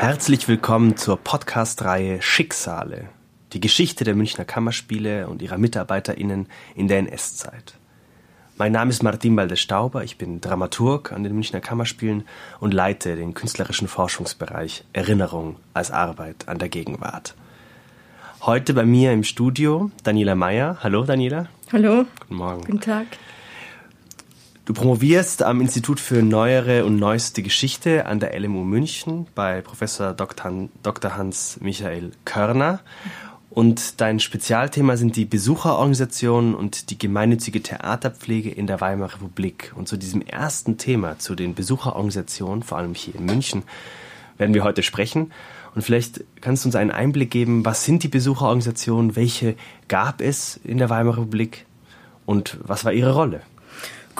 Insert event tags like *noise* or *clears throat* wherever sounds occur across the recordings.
Herzlich willkommen zur Podcast-Reihe Schicksale. Die Geschichte der Münchner Kammerspiele und ihrer MitarbeiterInnen in der NS-Zeit. Mein Name ist Martin Balde-Stauber, ich bin Dramaturg an den Münchner Kammerspielen und leite den künstlerischen Forschungsbereich Erinnerung als Arbeit an der Gegenwart. Heute bei mir im Studio Daniela Meyer. Hallo Daniela. Hallo. Guten Morgen. Guten Tag. Du promovierst am Institut für Neuere und Neueste Geschichte an der LMU München bei Professor Dr. Hans Michael Körner. Und dein Spezialthema sind die Besucherorganisationen und die gemeinnützige Theaterpflege in der Weimarer Republik. Und zu diesem ersten Thema, zu den Besucherorganisationen, vor allem hier in München, werden wir heute sprechen. Und vielleicht kannst du uns einen Einblick geben, was sind die Besucherorganisationen, welche gab es in der Weimarer Republik und was war ihre Rolle?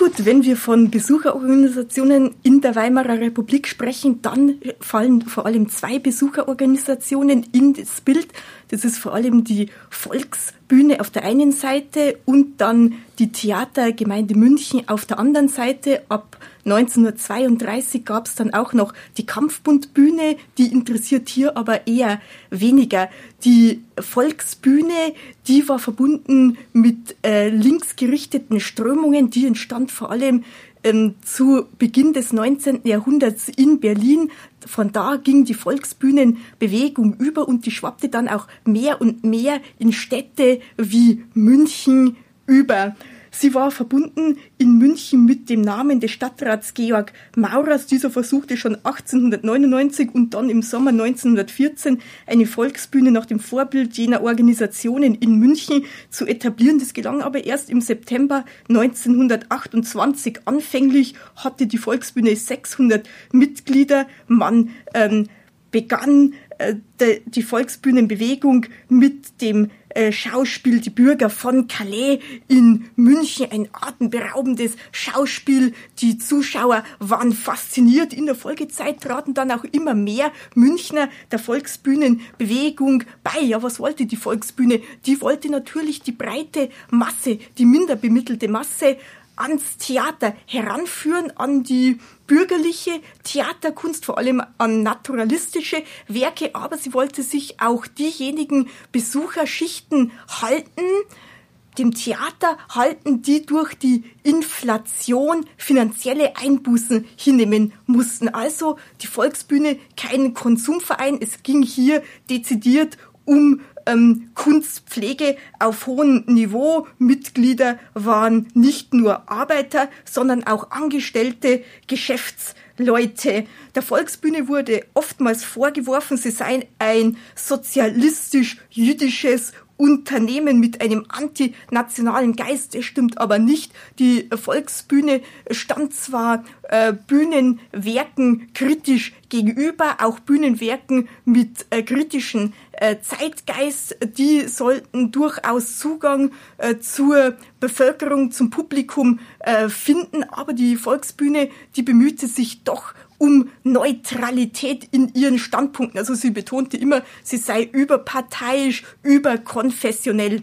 Gut, wenn wir von Besucherorganisationen in der Weimarer Republik sprechen, dann fallen vor allem zwei Besucherorganisationen in das Bild. Das ist vor allem die Volksbühne auf der einen Seite und dann die Theatergemeinde München auf der anderen Seite. Ab 1932 gab es dann auch noch die Kampfbundbühne, die interessiert hier aber eher weniger. Die Volksbühne, die war verbunden mit äh, linksgerichteten Strömungen, die entstand vor allem ähm, zu Beginn des 19. Jahrhunderts in Berlin. Von da ging die Volksbühnenbewegung über und die schwappte dann auch mehr und mehr in Städte wie München über. Sie war verbunden in München mit dem Namen des Stadtrats Georg Maurers. Dieser versuchte schon 1899 und dann im Sommer 1914 eine Volksbühne nach dem Vorbild jener Organisationen in München zu etablieren. Das gelang aber erst im September 1928. Anfänglich hatte die Volksbühne 600 Mitglieder. Man ähm, begann äh, die Volksbühnenbewegung mit dem äh, Schauspiel Die Bürger von Calais in München, ein atemberaubendes Schauspiel. Die Zuschauer waren fasziniert. In der Folgezeit traten dann auch immer mehr Münchner der Volksbühnenbewegung bei. Ja, was wollte die Volksbühne? Die wollte natürlich die breite Masse, die minder bemittelte Masse ans Theater heranführen, an die bürgerliche Theaterkunst, vor allem an naturalistische Werke, aber sie wollte sich auch diejenigen Besucherschichten halten, dem Theater halten, die durch die Inflation finanzielle Einbußen hinnehmen mussten. Also die Volksbühne kein Konsumverein. Es ging hier dezidiert um ähm, Kunstpflege auf hohem Niveau. Mitglieder waren nicht nur Arbeiter, sondern auch Angestellte, Geschäftsleute. Der Volksbühne wurde oftmals vorgeworfen, sie seien ein sozialistisch-jüdisches Unternehmen mit einem antinationalen Geist. Das stimmt aber nicht. Die Volksbühne stand zwar äh, Bühnenwerken kritisch gegenüber, auch Bühnenwerken mit äh, kritischen äh, Zeitgeist. Die sollten durchaus Zugang äh, zur Bevölkerung, zum Publikum äh, finden. Aber die Volksbühne, die bemühte sich doch um Neutralität in ihren Standpunkten. Also sie betonte immer, sie sei überparteiisch, überkonfessionell.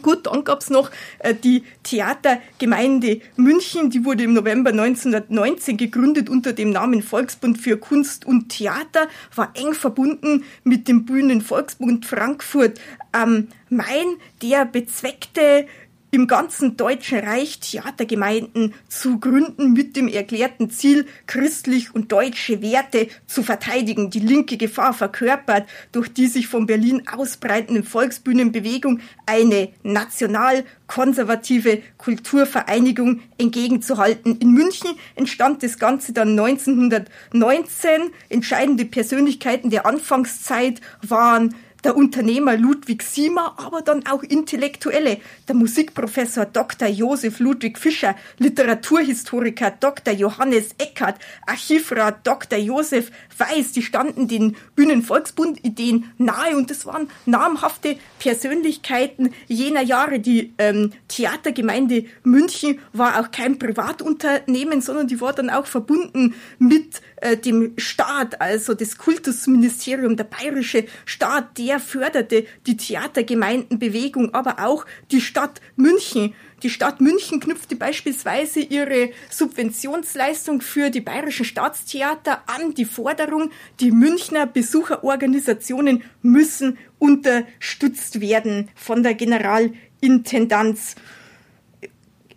Gut, dann gab's noch äh, die Theatergemeinde München, die wurde im November 1919 gegründet unter dem Namen Volksbund für Kunst und Theater, war eng verbunden mit dem Bühnen Volksbund Frankfurt am Main, der bezweckte im ganzen Deutschen Reich Theatergemeinden zu gründen mit dem erklärten Ziel, christlich und deutsche Werte zu verteidigen. Die linke Gefahr verkörpert durch die sich von Berlin ausbreitende Volksbühnenbewegung eine national konservative Kulturvereinigung entgegenzuhalten. In München entstand das Ganze dann 1919. Entscheidende Persönlichkeiten der Anfangszeit waren der Unternehmer Ludwig Siemer, aber dann auch Intellektuelle, der Musikprofessor Dr. Josef Ludwig Fischer, Literaturhistoriker Dr. Johannes Eckert, Archivrat Dr. Josef Weiß, die standen den Bühnenvolksbund-Ideen nahe und es waren namhafte Persönlichkeiten jener Jahre. Die ähm, Theatergemeinde München war auch kein Privatunternehmen, sondern die war dann auch verbunden mit äh, dem Staat, also das Kultusministerium, der bayerische Staat, der förderte die Theatergemeindenbewegung, aber auch die Stadt München. Die Stadt München knüpfte beispielsweise ihre Subventionsleistung für die bayerischen Staatstheater an die Forderung, die Münchner Besucherorganisationen müssen unterstützt werden von der Generalintendanz.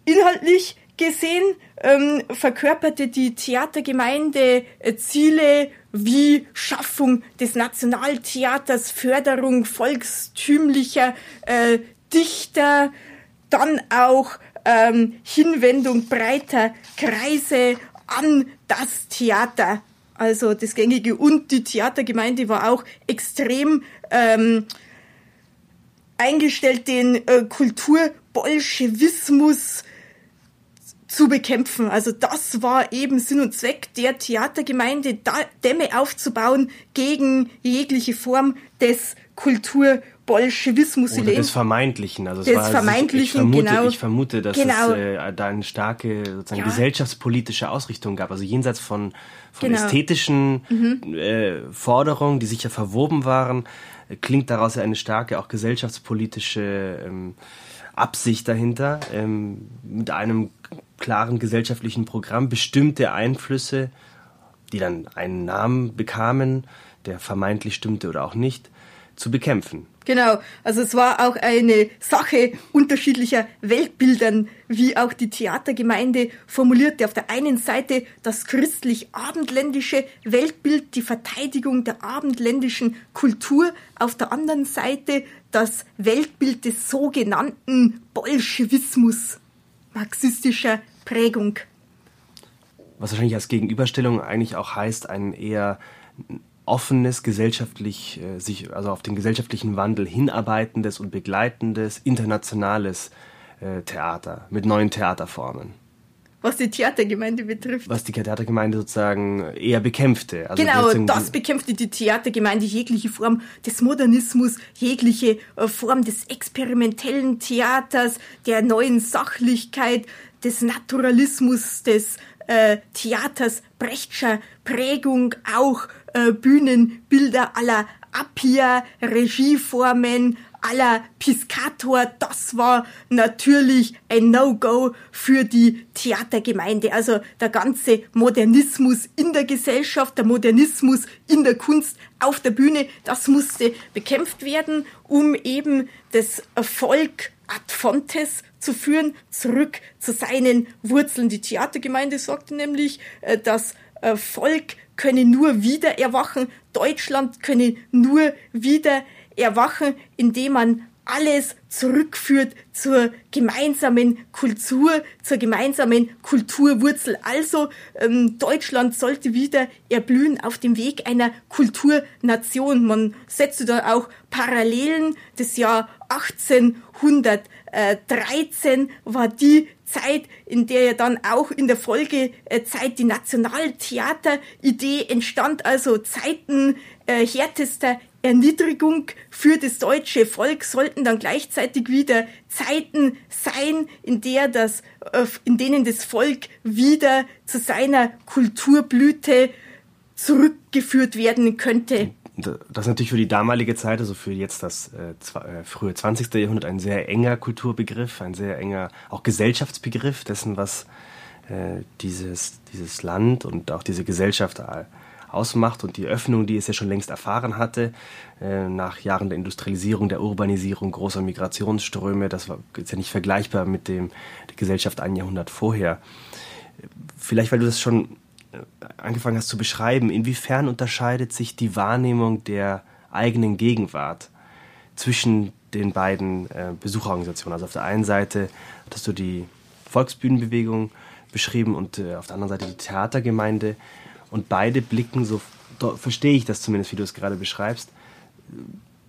Inhaltlich gesehen ähm, verkörperte die Theatergemeinde äh, Ziele wie Schaffung des Nationaltheaters, Förderung volkstümlicher äh, Dichter, dann auch ähm, Hinwendung breiter Kreise an das Theater. Also das Gängige und die Theatergemeinde war auch extrem ähm, eingestellt, den äh, Kulturbolschewismus zu bekämpfen. Also das war eben Sinn und Zweck der Theatergemeinde, Dämme aufzubauen gegen jegliche Form des Kulturbolschewismus. Oder des Vermeintlichen. Also des war, Vermeintlichen, ich, vermute, genau. Ich vermute, dass genau. es äh, da eine starke sozusagen ja. gesellschaftspolitische Ausrichtung gab. Also jenseits von, von genau. ästhetischen mhm. äh, Forderungen, die sicher verwoben waren, äh, klingt daraus ja eine starke auch gesellschaftspolitische ähm, Absicht dahinter, ähm, mit einem klaren gesellschaftlichen Programm bestimmte Einflüsse, die dann einen Namen bekamen, der vermeintlich stimmte oder auch nicht, zu bekämpfen. Genau, also es war auch eine Sache unterschiedlicher Weltbildern, wie auch die Theatergemeinde formulierte. Auf der einen Seite das christlich-abendländische Weltbild, die Verteidigung der abendländischen Kultur, auf der anderen Seite das Weltbild des sogenannten Bolschewismus marxistischer Prägung. Was wahrscheinlich als Gegenüberstellung eigentlich auch heißt, ein eher offenes, gesellschaftlich, äh, sich, also auf den gesellschaftlichen Wandel hinarbeitendes und begleitendes, internationales äh, Theater mit neuen Theaterformen. Was die Theatergemeinde betrifft. Was die Theatergemeinde sozusagen eher bekämpfte. Also genau, das bekämpfte die Theatergemeinde, jegliche Form des Modernismus, jegliche äh, Form des experimentellen Theaters, der neuen Sachlichkeit, des Naturalismus, des äh, Theaters Brechtscher Prägung, auch äh, Bühnenbilder aller Appia, Regieformen, aller Piscator, das war natürlich ein No-Go für die Theatergemeinde. Also der ganze Modernismus in der Gesellschaft, der Modernismus in der Kunst auf der Bühne, das musste bekämpft werden, um eben das Erfolg ad fontes zu führen, zurück zu seinen Wurzeln. Die Theatergemeinde sagte nämlich, äh, das Volk könne nur wieder erwachen, Deutschland könne nur wieder erwachen, indem man alles zurückführt zur gemeinsamen Kultur, zur gemeinsamen Kulturwurzel. Also ähm, Deutschland sollte wieder erblühen auf dem Weg einer Kulturnation. Man setzte da auch Parallelen. Das Jahr 1813 war die Zeit, in der ja dann auch in der Folgezeit die Nationaltheateridee entstand, also Zeiten äh, härtester Erniedrigung für das deutsche Volk sollten dann gleichzeitig wieder Zeiten sein, in der das, äh, in denen das Volk wieder zu seiner Kulturblüte zurückgeführt werden könnte. Das ist natürlich für die damalige Zeit, also für jetzt das äh, äh frühe 20. Jahrhundert, ein sehr enger Kulturbegriff, ein sehr enger auch Gesellschaftsbegriff dessen, was äh, dieses, dieses Land und auch diese Gesellschaft ausmacht und die Öffnung, die es ja schon längst erfahren hatte, äh, nach Jahren der Industrialisierung, der Urbanisierung, großer Migrationsströme, das war jetzt ja nicht vergleichbar mit dem der Gesellschaft ein Jahrhundert vorher. Vielleicht, weil du das schon äh, angefangen hast zu beschreiben, inwiefern unterscheidet sich die Wahrnehmung der eigenen Gegenwart zwischen den beiden äh, Besucherorganisationen? Also auf der einen Seite hast du die Volksbühnenbewegung beschrieben und auf der anderen Seite die Theatergemeinde. Und beide blicken, so verstehe ich das zumindest, wie du es gerade beschreibst,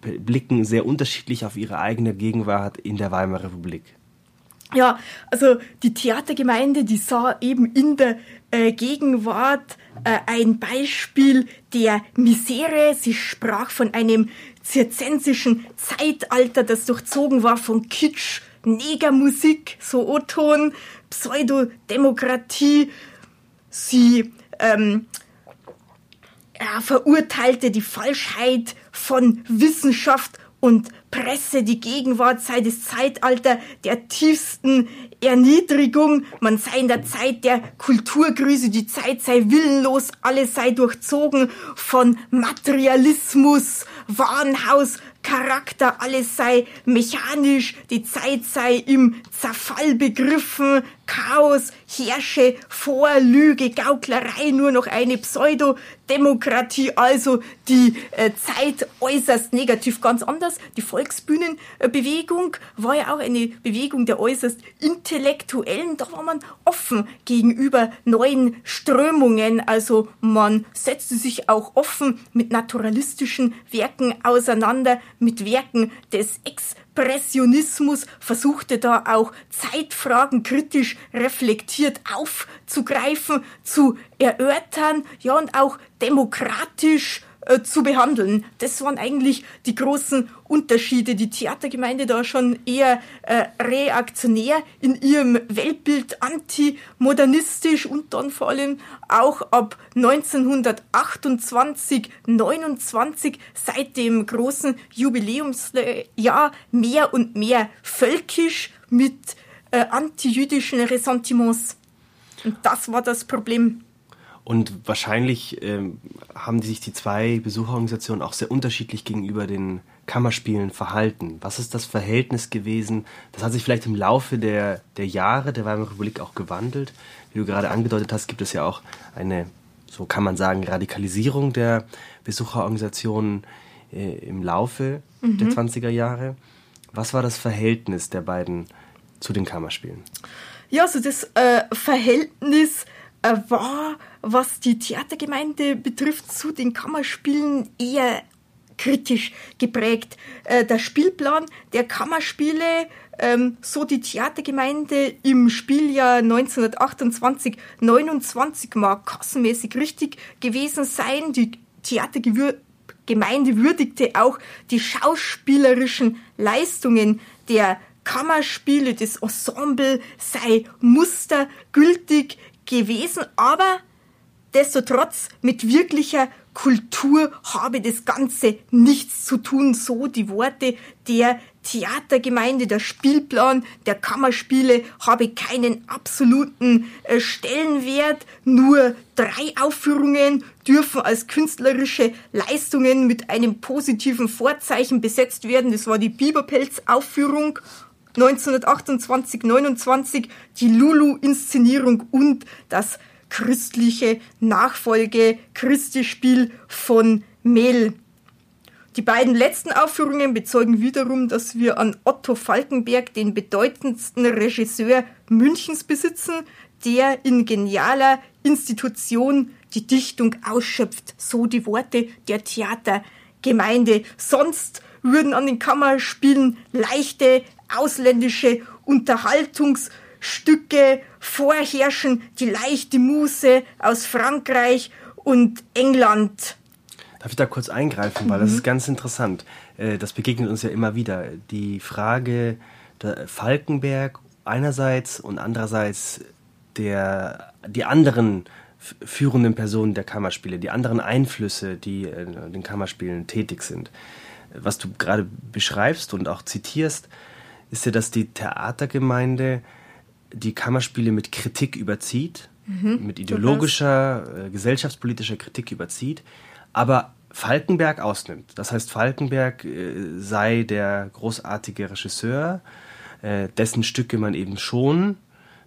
blicken sehr unterschiedlich auf ihre eigene Gegenwart in der Weimarer Republik. Ja, also die Theatergemeinde, die sah eben in der äh, Gegenwart äh, ein Beispiel der Misere. Sie sprach von einem zirzensischen Zeitalter, das durchzogen war von Kitsch, Negermusik, so O-Ton, Pseudodemokratie. Sie ähm, er verurteilte die Falschheit von Wissenschaft und Presse, die Gegenwart sei das Zeitalter der tiefsten Erniedrigung, man sei in der Zeit der Kulturgrüße, die Zeit sei willenlos, alles sei durchzogen von Materialismus, Warenhaus, Charakter, alles sei mechanisch, die Zeit sei im Zerfall begriffen, Chaos herrsche vor, Lüge, Gauklerei, nur noch eine Pseudodemokratie, also die äh, Zeit äußerst negativ, ganz anders. Die Volksbühnenbewegung war ja auch eine Bewegung der äußerst intellektuellen, da war man offen gegenüber neuen Strömungen, also man setzte sich auch offen mit naturalistischen Werken auseinander, mit Werken des Expressionismus, versuchte da auch Zeitfragen kritisch reflektiert aufzugreifen, zu erörtern, ja, und auch demokratisch äh, zu behandeln. Das waren eigentlich die großen Unterschiede. Die Theatergemeinde da schon eher äh, reaktionär in ihrem Weltbild, antimodernistisch und dann vor allem auch ab 1928, 29 seit dem großen Jubiläumsjahr mehr und mehr völkisch mit äh, antijüdischen Ressentiments. Und das war das Problem. Und wahrscheinlich ähm, haben sich die zwei Besucherorganisationen auch sehr unterschiedlich gegenüber den Kammerspielen verhalten. Was ist das Verhältnis gewesen? Das hat sich vielleicht im Laufe der, der Jahre der Weimarer Republik auch gewandelt. Wie du gerade angedeutet hast, gibt es ja auch eine, so kann man sagen, Radikalisierung der Besucherorganisationen äh, im Laufe mhm. der 20er Jahre. Was war das Verhältnis der beiden zu den Kammerspielen? Ja, also das äh, Verhältnis äh, war, was die Theatergemeinde betrifft, zu den Kammerspielen eher kritisch geprägt. Äh, der Spielplan der Kammerspiele, ähm, so die Theatergemeinde im Spieljahr 1928-29 mag kassenmäßig richtig gewesen sein. Die Theatergemeinde würdigte auch die schauspielerischen Leistungen der Kammerspiele, das Ensemble sei mustergültig gewesen, aber destotrotz mit wirklicher Kultur habe das Ganze nichts zu tun. So die Worte der Theatergemeinde, der Spielplan der Kammerspiele habe keinen absoluten äh, Stellenwert. Nur drei Aufführungen dürfen als künstlerische Leistungen mit einem positiven Vorzeichen besetzt werden. Das war die Biberpelz-Aufführung 1928, 29 die Lulu-Inszenierung und das christliche Nachfolge Christi-Spiel von Mehl. Die beiden letzten Aufführungen bezeugen wiederum, dass wir an Otto Falkenberg, den bedeutendsten Regisseur Münchens, besitzen, der in genialer Institution die Dichtung ausschöpft, so die Worte der Theatergemeinde. Sonst würden an den Kammerspielen leichte ausländische Unterhaltungsstücke vorherrschen, die leichte Muse aus Frankreich und England. Darf ich da kurz eingreifen, weil mhm. das ist ganz interessant. Äh, das begegnet uns ja immer wieder. Die Frage der Falkenberg einerseits und andererseits der, die anderen führenden Personen der Kammerspiele, die anderen Einflüsse, die in den Kammerspielen tätig sind. Was du gerade beschreibst und auch zitierst, ist ja, dass die Theatergemeinde die Kammerspiele mit Kritik überzieht, mhm, mit ideologischer, äh, gesellschaftspolitischer Kritik überzieht, aber Falkenberg ausnimmt. Das heißt, Falkenberg äh, sei der großartige Regisseur, äh, dessen Stücke man eben schon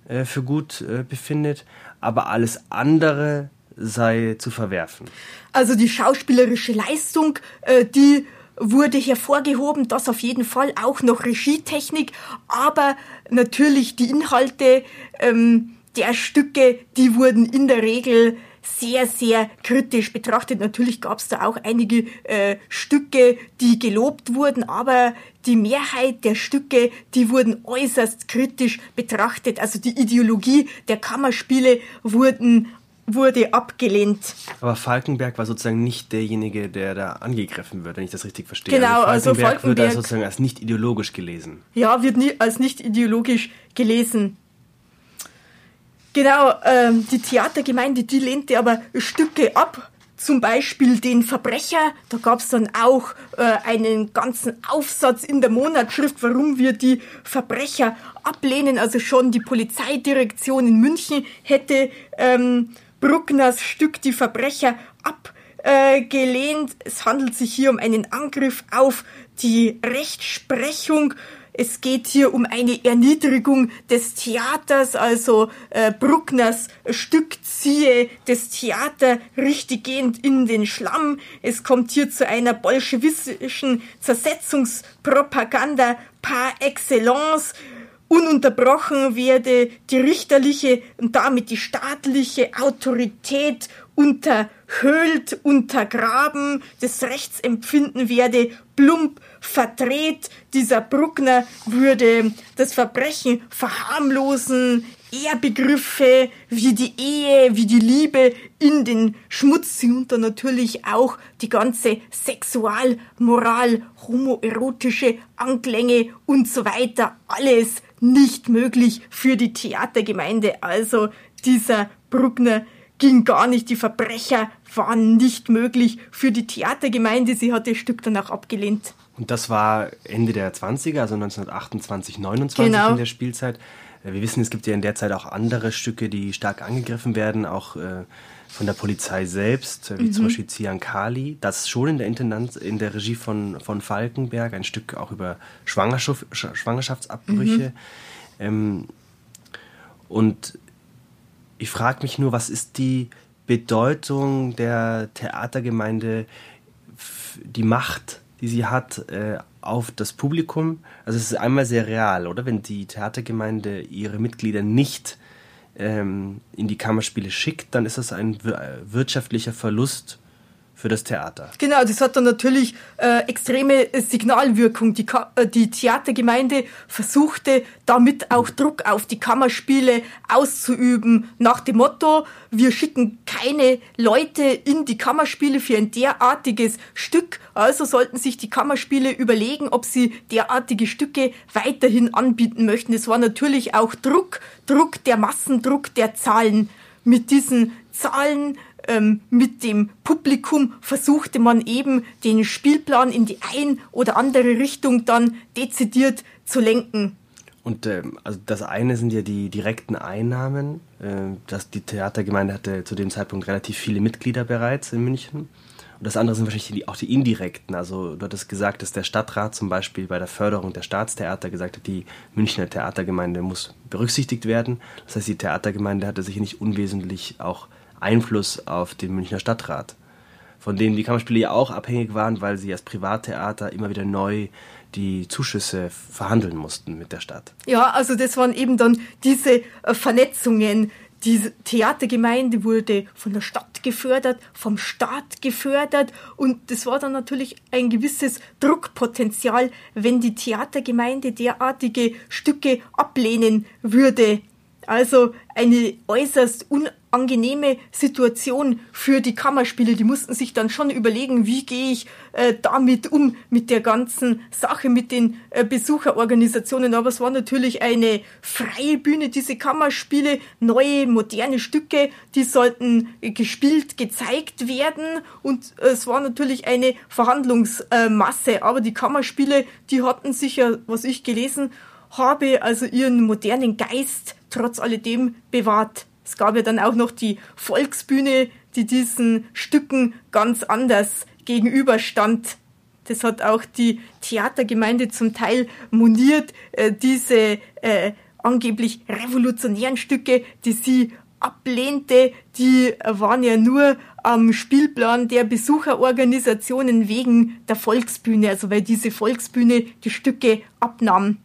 äh, für gut äh, befindet, aber alles andere sei zu verwerfen. Also die schauspielerische Leistung, äh, die wurde hervorgehoben, das auf jeden Fall auch noch Regietechnik, aber natürlich die Inhalte ähm, der Stücke, die wurden in der Regel sehr, sehr kritisch betrachtet. Natürlich gab es da auch einige äh, Stücke, die gelobt wurden, aber die Mehrheit der Stücke, die wurden äußerst kritisch betrachtet. Also die Ideologie der Kammerspiele wurden wurde abgelehnt. Aber Falkenberg war sozusagen nicht derjenige, der da angegriffen wird, wenn ich das richtig verstehe. Genau, also Falkenberg, also Falkenberg wird sozusagen als nicht ideologisch gelesen. Ja, wird nie, als nicht ideologisch gelesen. Genau, ähm, die Theatergemeinde, die lehnte aber Stücke ab, zum Beispiel den Verbrecher. Da gab es dann auch äh, einen ganzen Aufsatz in der Monatschrift, warum wir die Verbrecher ablehnen. Also schon die Polizeidirektion in München hätte ähm, Bruckners Stück Die Verbrecher abgelehnt. Es handelt sich hier um einen Angriff auf die Rechtsprechung es geht hier um eine Erniedrigung des Theaters, also äh, Bruckners Stück ziehe das Theater richtiggehend in den Schlamm. Es kommt hier zu einer bolschewistischen Zersetzungspropaganda par excellence. Ununterbrochen werde die richterliche und damit die staatliche Autorität unterhöhlt, untergraben, das Rechtsempfinden werde plump verdreht. Dieser Bruckner würde das Verbrechen verharmlosen, Ehrbegriffe wie die Ehe, wie die Liebe in den Schmutz dann natürlich auch die ganze Sexualmoral, homoerotische Anklänge und so weiter. Alles nicht möglich für die Theatergemeinde. Also dieser Bruckner ging gar nicht. Die Verbrecher waren nicht möglich für die Theatergemeinde. Sie hat das Stück dann auch abgelehnt. Und das war Ende der 20er, also 1928, 29 genau. in der Spielzeit. Äh, wir wissen, es gibt ja in der Zeit auch andere Stücke, die stark angegriffen werden, auch äh, von der Polizei selbst, wie mhm. zum Beispiel Ziankali. Das schon in der Intendanz, in der Regie von, von Falkenberg, ein Stück auch über Schwangerschaft, Schwangerschaftsabbrüche. Mhm. Ähm, und ich frage mich nur, was ist die Bedeutung der Theatergemeinde, die Macht, die sie hat äh, auf das Publikum? Also es ist einmal sehr real, oder? Wenn die Theatergemeinde ihre Mitglieder nicht ähm, in die Kammerspiele schickt, dann ist das ein wirtschaftlicher Verlust für das Theater. Genau, das hat dann natürlich äh, extreme Signalwirkung. Die, äh, die Theatergemeinde versuchte damit auch Druck auf die Kammerspiele auszuüben, nach dem Motto, wir schicken keine Leute in die Kammerspiele für ein derartiges Stück, also sollten sich die Kammerspiele überlegen, ob sie derartige Stücke weiterhin anbieten möchten. Es war natürlich auch Druck, Druck der Massendruck der Zahlen. Mit diesen Zahlen ähm, mit dem Publikum versuchte man eben den Spielplan in die ein oder andere Richtung dann dezidiert zu lenken. Und ähm, also das eine sind ja die direkten Einnahmen. Äh, dass die Theatergemeinde hatte zu dem Zeitpunkt relativ viele Mitglieder bereits in München. Und das andere sind wahrscheinlich die, auch die indirekten. Also du hattest gesagt, dass der Stadtrat zum Beispiel bei der Förderung der Staatstheater gesagt hat, die Münchner Theatergemeinde muss berücksichtigt werden. Das heißt, die Theatergemeinde hatte sich nicht unwesentlich auch Einfluss auf den Münchner Stadtrat, von dem die Kammerspiele ja auch abhängig waren, weil sie als Privattheater immer wieder neu die Zuschüsse verhandeln mussten mit der Stadt. Ja, also das waren eben dann diese äh, Vernetzungen. Die Theatergemeinde wurde von der Stadt gefördert, vom Staat gefördert und das war dann natürlich ein gewisses Druckpotenzial, wenn die Theatergemeinde derartige Stücke ablehnen würde. Also eine äußerst unangenehme Situation für die Kammerspiele. Die mussten sich dann schon überlegen, wie gehe ich äh, damit um, mit der ganzen Sache, mit den äh, Besucherorganisationen. Aber es war natürlich eine freie Bühne, diese Kammerspiele, neue, moderne Stücke, die sollten gespielt, gezeigt werden. Und äh, es war natürlich eine Verhandlungsmasse. Aber die Kammerspiele, die hatten sich ja, was ich gelesen habe, also ihren modernen Geist trotz alledem bewahrt. Es gab ja dann auch noch die Volksbühne, die diesen Stücken ganz anders gegenüberstand. Das hat auch die Theatergemeinde zum Teil moniert, äh, diese äh, angeblich revolutionären Stücke, die sie ablehnte, die waren ja nur am Spielplan der Besucherorganisationen wegen der Volksbühne, also weil diese Volksbühne die Stücke abnahm.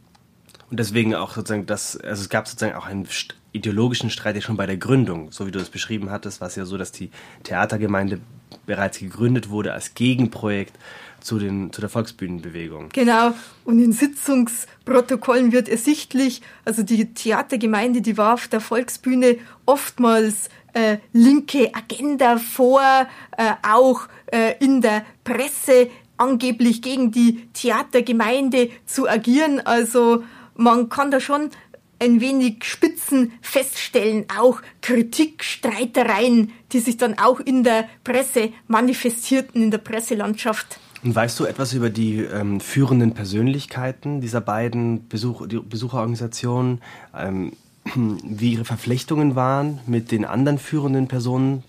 Und deswegen auch sozusagen das, also es gab sozusagen auch einen ideologischen Streit ja schon bei der Gründung. So wie du das beschrieben hattest, war es ja so, dass die Theatergemeinde bereits gegründet wurde als Gegenprojekt zu, den, zu der Volksbühnenbewegung. Genau. Und in Sitzungsprotokollen wird ersichtlich, also die Theatergemeinde, die war auf der Volksbühne oftmals äh, linke Agenda vor, äh, auch äh, in der Presse angeblich gegen die Theatergemeinde zu agieren. Also man kann da schon ein wenig Spitzen feststellen, auch Kritik, Streitereien, die sich dann auch in der Presse manifestierten, in der Presselandschaft. Und weißt du etwas über die ähm, führenden Persönlichkeiten dieser beiden Besuch, die Besucherorganisationen, ähm, *clears throat* wie ihre Verflechtungen waren mit den anderen führenden Personen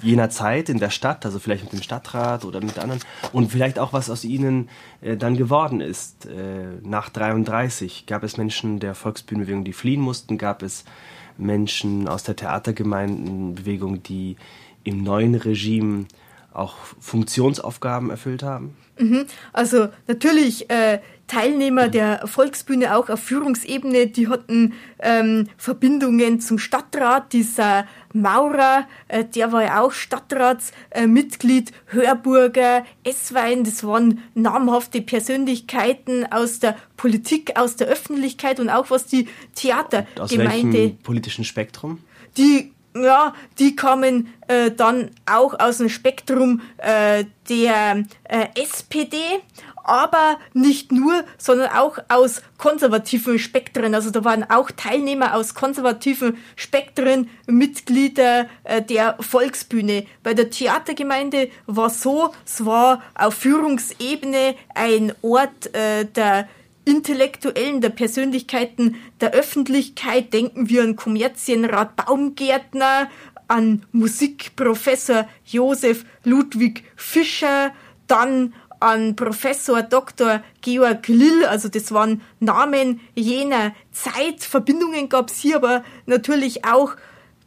jener Zeit in der Stadt, also vielleicht mit dem Stadtrat oder mit anderen und vielleicht auch was aus ihnen äh, dann geworden ist. Äh, nach 33 gab es Menschen der Volksbühnenbewegung, die fliehen mussten, gab es Menschen aus der Theatergemeindenbewegung, die im neuen Regime auch Funktionsaufgaben erfüllt haben? Mhm. Also natürlich äh, Teilnehmer der Volksbühne auch auf Führungsebene, die hatten ähm, Verbindungen zum Stadtrat, dieser Maurer, äh, der war ja auch Stadtratsmitglied, äh, Hörburger, Esswein, das waren namhafte Persönlichkeiten aus der Politik, aus der Öffentlichkeit und auch was die Theatergemeinde. Aus welchem politischen Spektrum? Die ja, die kamen äh, dann auch aus dem Spektrum äh, der äh, SPD, aber nicht nur, sondern auch aus konservativen Spektren. Also da waren auch Teilnehmer aus konservativen Spektren, Mitglieder äh, der Volksbühne. Bei der Theatergemeinde war so, es war auf Führungsebene ein Ort äh, der Intellektuellen, der Persönlichkeiten der Öffentlichkeit. Denken wir an Kommerzienrat Baumgärtner, an Musikprofessor Josef Ludwig Fischer, dann an Professor Dr. Georg Lill, also das waren Namen jener Zeit. Verbindungen gab es hier aber natürlich auch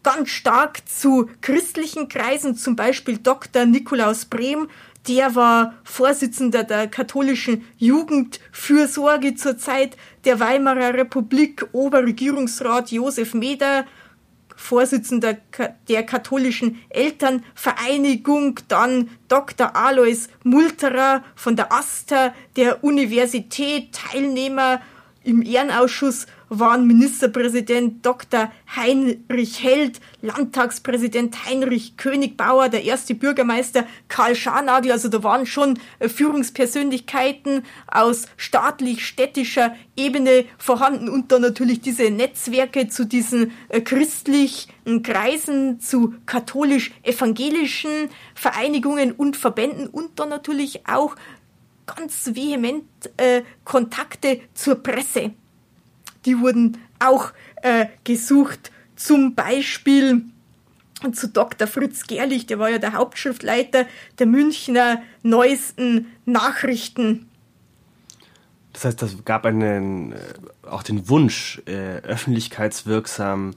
ganz stark zu christlichen Kreisen, zum Beispiel Dr. Nikolaus Brehm, der war Vorsitzender der katholischen Jugendfürsorge zur Zeit der Weimarer Republik, Oberregierungsrat Josef Meder, Vorsitzender der katholischen Elternvereinigung, dann Dr. Alois Multerer von der AStA der Universität, Teilnehmer im Ehrenausschuss waren Ministerpräsident Dr. Heinrich Held, Landtagspräsident Heinrich Königbauer, der erste Bürgermeister Karl Scharnagel. Also da waren schon äh, Führungspersönlichkeiten aus staatlich-städtischer Ebene vorhanden und dann natürlich diese Netzwerke zu diesen äh, christlichen Kreisen, zu katholisch-evangelischen Vereinigungen und Verbänden und dann natürlich auch ganz vehement äh, Kontakte zur Presse die wurden auch äh, gesucht. Zum Beispiel zu Dr. Fritz Gerlich, der war ja der Hauptschriftleiter der Münchner neuesten Nachrichten. Das heißt, das gab einen, äh, auch den Wunsch, äh, öffentlichkeitswirksam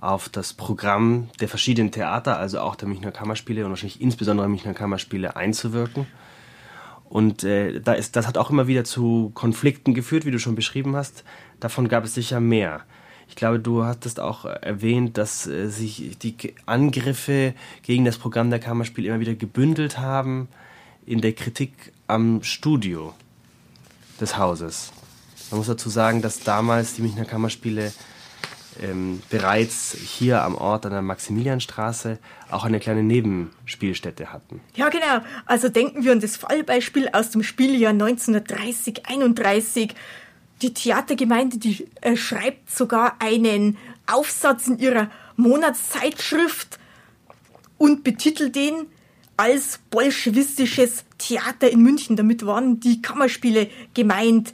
auf das Programm der verschiedenen Theater, also auch der Münchner Kammerspiele und wahrscheinlich insbesondere der Münchner Kammerspiele einzuwirken. Und äh, da ist, das hat auch immer wieder zu Konflikten geführt, wie du schon beschrieben hast. Davon gab es sicher mehr. Ich glaube, du hattest auch erwähnt, dass äh, sich die Angriffe gegen das Programm der Kammerspiele immer wieder gebündelt haben in der Kritik am Studio des Hauses. Man muss dazu sagen, dass damals die Münchner Kammerspiele ähm, bereits hier am Ort an der Maximilianstraße auch eine kleine Nebenspielstätte hatten. Ja, genau. Also denken wir an das Fallbeispiel aus dem Spieljahr 1930-31. Die Theatergemeinde, die äh, schreibt sogar einen Aufsatz in ihrer Monatszeitschrift und betitelt den als bolschewistisches Theater in München. Damit waren die Kammerspiele gemeint.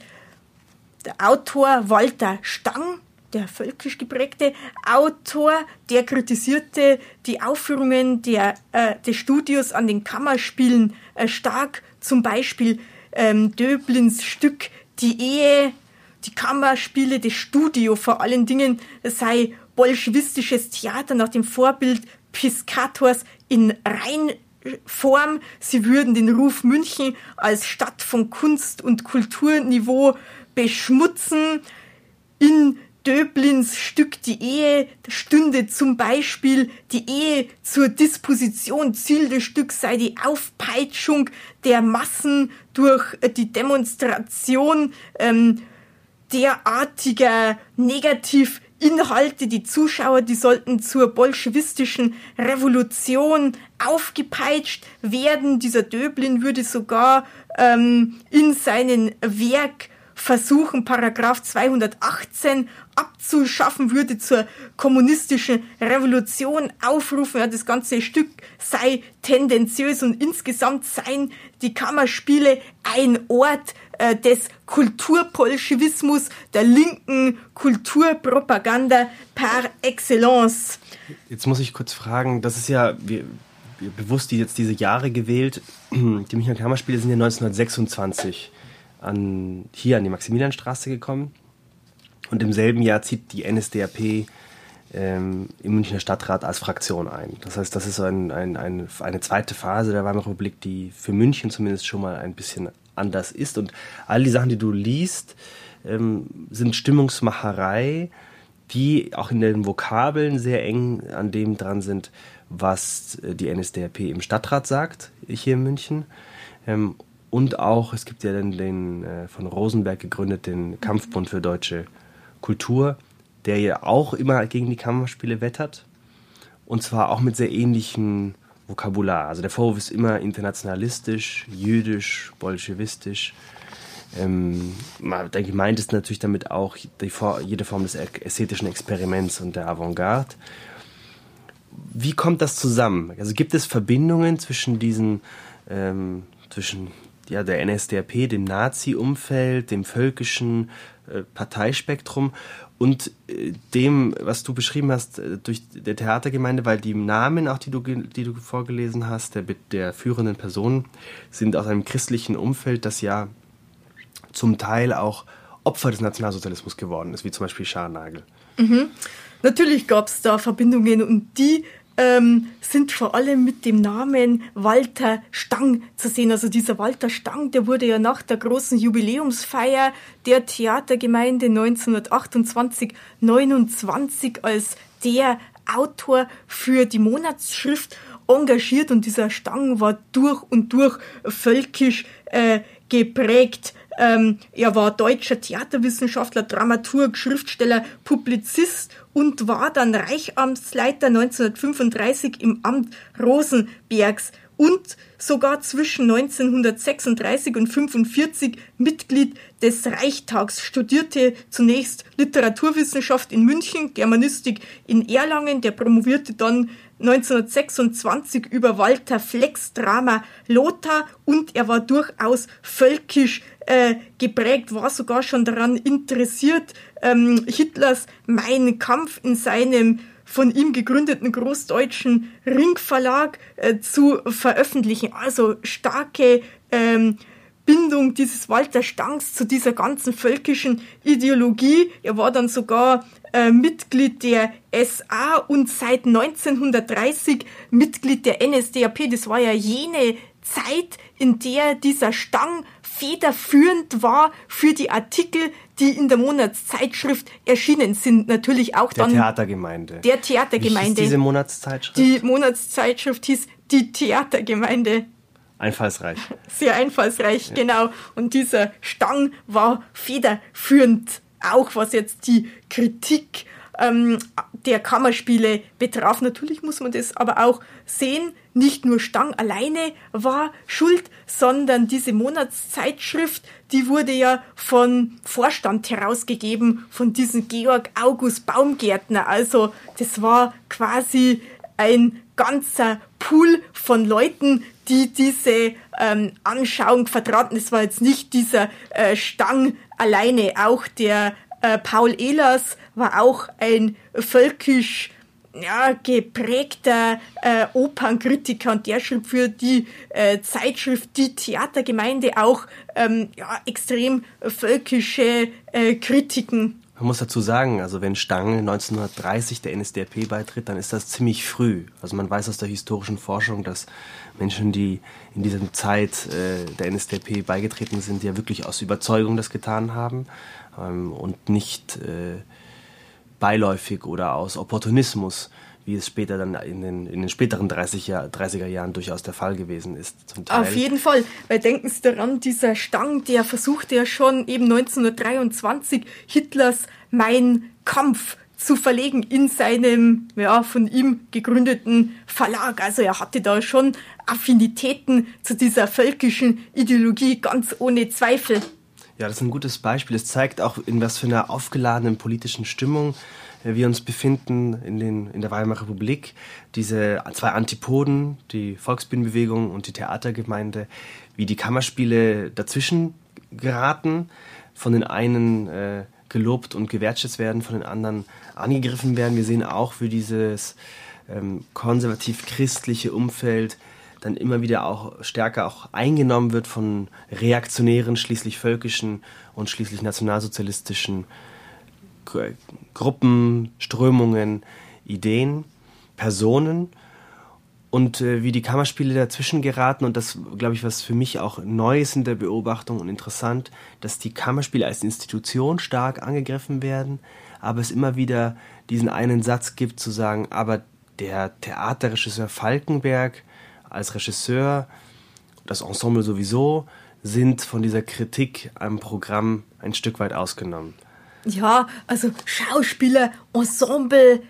Der Autor Walter Stang der völkisch geprägte Autor, der kritisierte die Aufführungen der, äh, des Studios an den Kammerspielen äh, stark. Zum Beispiel ähm, Döblins Stück Die Ehe, die Kammerspiele des Studio vor allen Dingen sei bolschewistisches Theater nach dem Vorbild Piscators in Reinform. Sie würden den Ruf München als Stadt von Kunst und Kulturniveau beschmutzen. In Döblins Stück Die Ehe stünde zum Beispiel die Ehe zur Disposition. Ziel des Stücks sei die Aufpeitschung der Massen durch die Demonstration ähm, derartiger Negativinhalte. Die Zuschauer, die sollten zur bolschewistischen Revolution aufgepeitscht werden. Dieser Döblin würde sogar ähm, in seinem Werk versuchen, Paragraph 218 abzuschaffen, würde zur kommunistischen Revolution aufrufen. Ja, das ganze Stück sei tendenziös und insgesamt seien die Kammerspiele ein Ort äh, des Kulturbolschewismus, der linken Kulturpropaganda par excellence. Jetzt muss ich kurz fragen, das ist ja, wir, bewusst jetzt diese Jahre gewählt. *clears throat* Die Münchner Kammerspiele sind ja 1926 an, hier an die Maximilianstraße gekommen. Und im selben Jahr zieht die NSDAP ähm, im Münchner Stadtrat als Fraktion ein. Das heißt, das ist ein, ein, ein, eine zweite Phase der Weimarer Republik, die für München zumindest schon mal ein bisschen anders ist. Und all die Sachen, die du liest, ähm, sind Stimmungsmacherei, die auch in den Vokabeln sehr eng an dem dran sind, was äh, die NSDAP im Stadtrat sagt, hier in München. Ähm, und auch, es gibt ja den, den äh, von Rosenberg gegründeten Kampfbund für deutsche Kultur, der ja auch immer gegen die Kammerspiele wettert. Und zwar auch mit sehr ähnlichen Vokabular. Also der Vorwurf ist immer internationalistisch, jüdisch, bolschewistisch. Ähm, man denke, meint es natürlich damit auch die, jede Form des ästhetischen Experiments und der Avantgarde. Wie kommt das zusammen? Also gibt es Verbindungen zwischen diesen, ähm, zwischen ja, der NSDAP, dem Nazi-Umfeld, dem völkischen äh, Parteispektrum und äh, dem, was du beschrieben hast, äh, durch der Theatergemeinde, weil die Namen, auch die du, die du vorgelesen hast, der, der führenden Personen, sind aus einem christlichen Umfeld, das ja zum Teil auch Opfer des Nationalsozialismus geworden ist, wie zum Beispiel Scharnagel. Mhm. Natürlich gab es da Verbindungen und die ähm, sind vor allem mit dem Namen Walter Stang zu sehen. Also dieser Walter Stang, der wurde ja nach der großen Jubiläumsfeier der Theatergemeinde 1928, 29 als der Autor für die Monatsschrift engagiert und dieser Stang war durch und durch völkisch äh, geprägt. Ähm, er war deutscher Theaterwissenschaftler, Dramaturg, Schriftsteller, Publizist und war dann Reichamtsleiter 1935 im Amt Rosenbergs und sogar zwischen 1936 und 1945 Mitglied des Reichstags, studierte zunächst Literaturwissenschaft in München, Germanistik in Erlangen, der promovierte dann 1926 über Walter Flecks Drama Lothar und er war durchaus völkisch äh, geprägt, war sogar schon daran interessiert, ähm, Hitlers Mein Kampf in seinem von ihm gegründeten großdeutschen Ringverlag äh, zu veröffentlichen. Also starke ähm, Bindung dieses Walter Stangs zu dieser ganzen völkischen Ideologie. Er war dann sogar äh, Mitglied der SA und seit 1930 Mitglied der NSDAP. Das war ja jene Zeit, in der dieser Stang federführend war für die Artikel, die in der Monatszeitschrift erschienen sind. Natürlich auch der dann. Der Theatergemeinde. Der Theatergemeinde. Wie hieß diese Monatszeitschrift? Die Monatszeitschrift hieß die Theatergemeinde. Einfallsreich. *laughs* Sehr einfallsreich, ja. genau. Und dieser Stang war federführend, auch was jetzt die Kritik ähm, der Kammerspiele betraf. Natürlich muss man das aber auch sehen. Nicht nur Stang alleine war schuld, sondern diese Monatszeitschrift, die wurde ja von Vorstand herausgegeben, von diesem Georg August Baumgärtner. Also das war quasi ein ganzer Pool von Leuten, die diese ähm, Anschauung vertraten. Es war jetzt nicht dieser äh, Stang alleine, auch der äh, Paul Ehlers war auch ein völkisch ja, geprägter äh, Opernkritiker und der schrieb für die äh, Zeitschrift Die Theatergemeinde auch ähm, ja, extrem völkische äh, Kritiken. Man muss dazu sagen, also wenn Stang 1930 der NSDAP beitritt, dann ist das ziemlich früh. Also man weiß aus der historischen Forschung, dass Menschen, die in dieser Zeit äh, der NSDAP beigetreten sind, ja wirklich aus Überzeugung das getan haben ähm, und nicht äh, beiläufig oder aus Opportunismus, wie es später dann in den, in den späteren 30 Jahr, 30er Jahren durchaus der Fall gewesen ist. Auf jeden Fall, weil denken Sie daran, dieser Stang, der versuchte ja schon eben 1923 Hitlers Mein Kampf zu verlegen in seinem ja, von ihm gegründeten Verlag. Also er hatte da schon Affinitäten zu dieser völkischen Ideologie, ganz ohne Zweifel. Ja, das ist ein gutes Beispiel. Es zeigt auch, in was für einer aufgeladenen politischen Stimmung äh, wir uns befinden in, den, in der Weimarer Republik. Diese zwei Antipoden, die Volksbühnenbewegung und die Theatergemeinde, wie die Kammerspiele dazwischen geraten, von den einen äh, gelobt und gewertschätzt werden, von den anderen angegriffen werden. Wir sehen auch, wie dieses ähm, konservativ-christliche Umfeld dann immer wieder auch stärker auch eingenommen wird von reaktionären, schließlich völkischen und schließlich nationalsozialistischen Gruppen, Strömungen, Ideen, Personen. Und äh, wie die Kammerspiele dazwischen geraten und das, glaube ich, was für mich auch neu ist in der Beobachtung und interessant, dass die Kammerspiele als Institution stark angegriffen werden, aber es immer wieder diesen einen Satz gibt zu sagen, aber der Theaterregisseur Falkenberg als Regisseur, das Ensemble sowieso, sind von dieser Kritik am Programm ein Stück weit ausgenommen. Ja, also Schauspieler, Ensemble,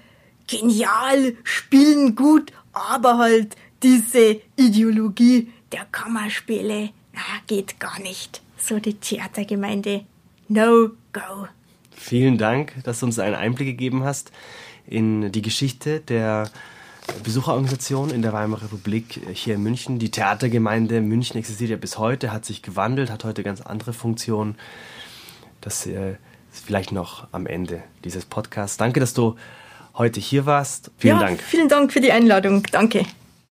genial, spielen gut, aber halt diese Ideologie der Kammerspiele, na, geht gar nicht. So die Theatergemeinde, no go. Vielen Dank, dass du uns einen Einblick gegeben hast in die Geschichte der Besucherorganisation in der Weimarer Republik hier in München. Die Theatergemeinde München existiert ja bis heute, hat sich gewandelt, hat heute ganz andere Funktionen. Das äh, ist vielleicht noch am Ende dieses Podcasts. Danke, dass du heute hier warst. Vielen ja, Dank. Vielen Dank für die Einladung. Danke.